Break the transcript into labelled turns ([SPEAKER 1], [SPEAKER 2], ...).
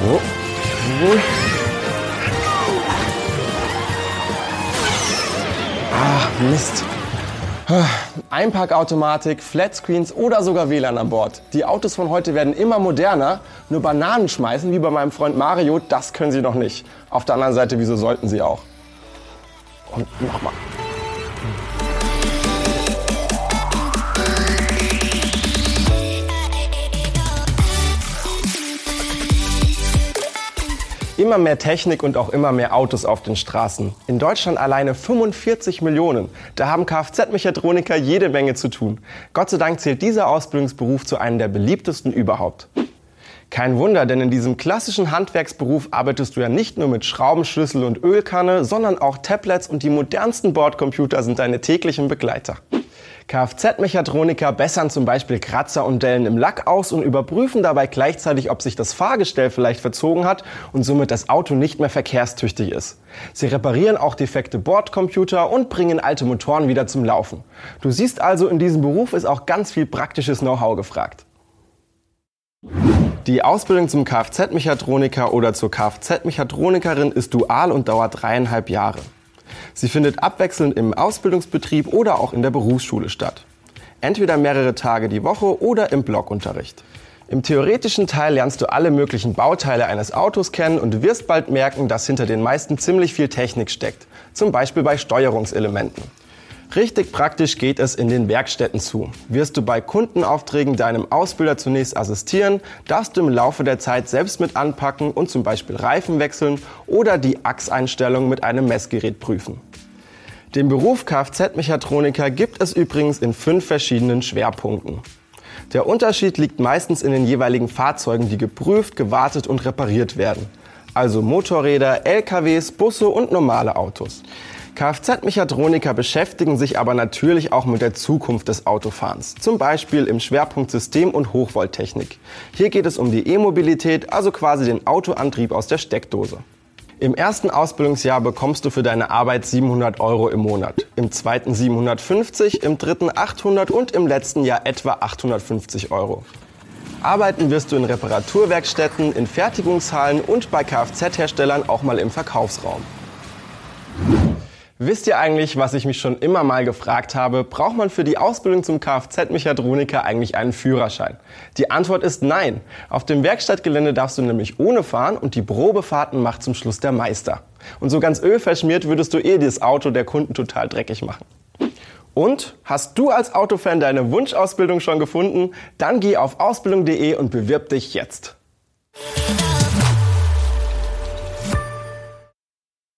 [SPEAKER 1] Oh. Ah, Mist. Einparkautomatik, Flatscreens oder sogar WLAN an Bord. Die Autos von heute werden immer moderner. Nur Bananen schmeißen, wie bei meinem Freund Mario, das können sie noch nicht. Auf der anderen Seite, wieso sollten sie auch? Und nochmal. Immer mehr Technik und auch immer mehr Autos auf den Straßen. In Deutschland alleine 45 Millionen. Da haben Kfz-Mechatroniker jede Menge zu tun. Gott sei Dank zählt dieser Ausbildungsberuf zu einem der beliebtesten überhaupt. Kein Wunder, denn in diesem klassischen Handwerksberuf arbeitest du ja nicht nur mit Schraubenschlüssel und Ölkanne, sondern auch Tablets und die modernsten Bordcomputer sind deine täglichen Begleiter. Kfz-Mechatroniker bessern zum Beispiel Kratzer und Dellen im Lack aus und überprüfen dabei gleichzeitig, ob sich das Fahrgestell vielleicht verzogen hat und somit das Auto nicht mehr verkehrstüchtig ist. Sie reparieren auch defekte Bordcomputer und bringen alte Motoren wieder zum Laufen. Du siehst also, in diesem Beruf ist auch ganz viel praktisches Know-how gefragt. Die Ausbildung zum Kfz-Mechatroniker oder zur Kfz-Mechatronikerin ist dual und dauert dreieinhalb Jahre. Sie findet abwechselnd im Ausbildungsbetrieb oder auch in der Berufsschule statt. Entweder mehrere Tage die Woche oder im Blockunterricht. Im theoretischen Teil lernst du alle möglichen Bauteile eines Autos kennen und wirst bald merken, dass hinter den meisten ziemlich viel Technik steckt, zum Beispiel bei Steuerungselementen. Richtig praktisch geht es in den Werkstätten zu. Wirst du bei Kundenaufträgen deinem Ausbilder zunächst assistieren, darfst du im Laufe der Zeit selbst mit anpacken und zum Beispiel Reifen wechseln oder die Achseinstellung mit einem Messgerät prüfen. Den Beruf Kfz-Mechatroniker gibt es übrigens in fünf verschiedenen Schwerpunkten. Der Unterschied liegt meistens in den jeweiligen Fahrzeugen, die geprüft, gewartet und repariert werden. Also Motorräder, LKWs, Busse und normale Autos. Kfz-Mechatroniker beschäftigen sich aber natürlich auch mit der Zukunft des Autofahrens, zum Beispiel im Schwerpunkt System- und Hochvolttechnik. Hier geht es um die E-Mobilität, also quasi den Autoantrieb aus der Steckdose. Im ersten Ausbildungsjahr bekommst du für deine Arbeit 700 Euro im Monat, im zweiten 750, im dritten 800 und im letzten Jahr etwa 850 Euro. Arbeiten wirst du in Reparaturwerkstätten, in Fertigungshallen und bei Kfz-Herstellern auch mal im Verkaufsraum. Wisst ihr eigentlich, was ich mich schon immer mal gefragt habe? Braucht man für die Ausbildung zum Kfz-Mechatroniker eigentlich einen Führerschein? Die Antwort ist nein. Auf dem Werkstattgelände darfst du nämlich ohne fahren und die Probefahrten macht zum Schluss der Meister. Und so ganz ölverschmiert würdest du eh das Auto der Kunden total dreckig machen. Und hast du als Autofan deine Wunschausbildung schon gefunden? Dann geh auf ausbildung.de und bewirb dich jetzt.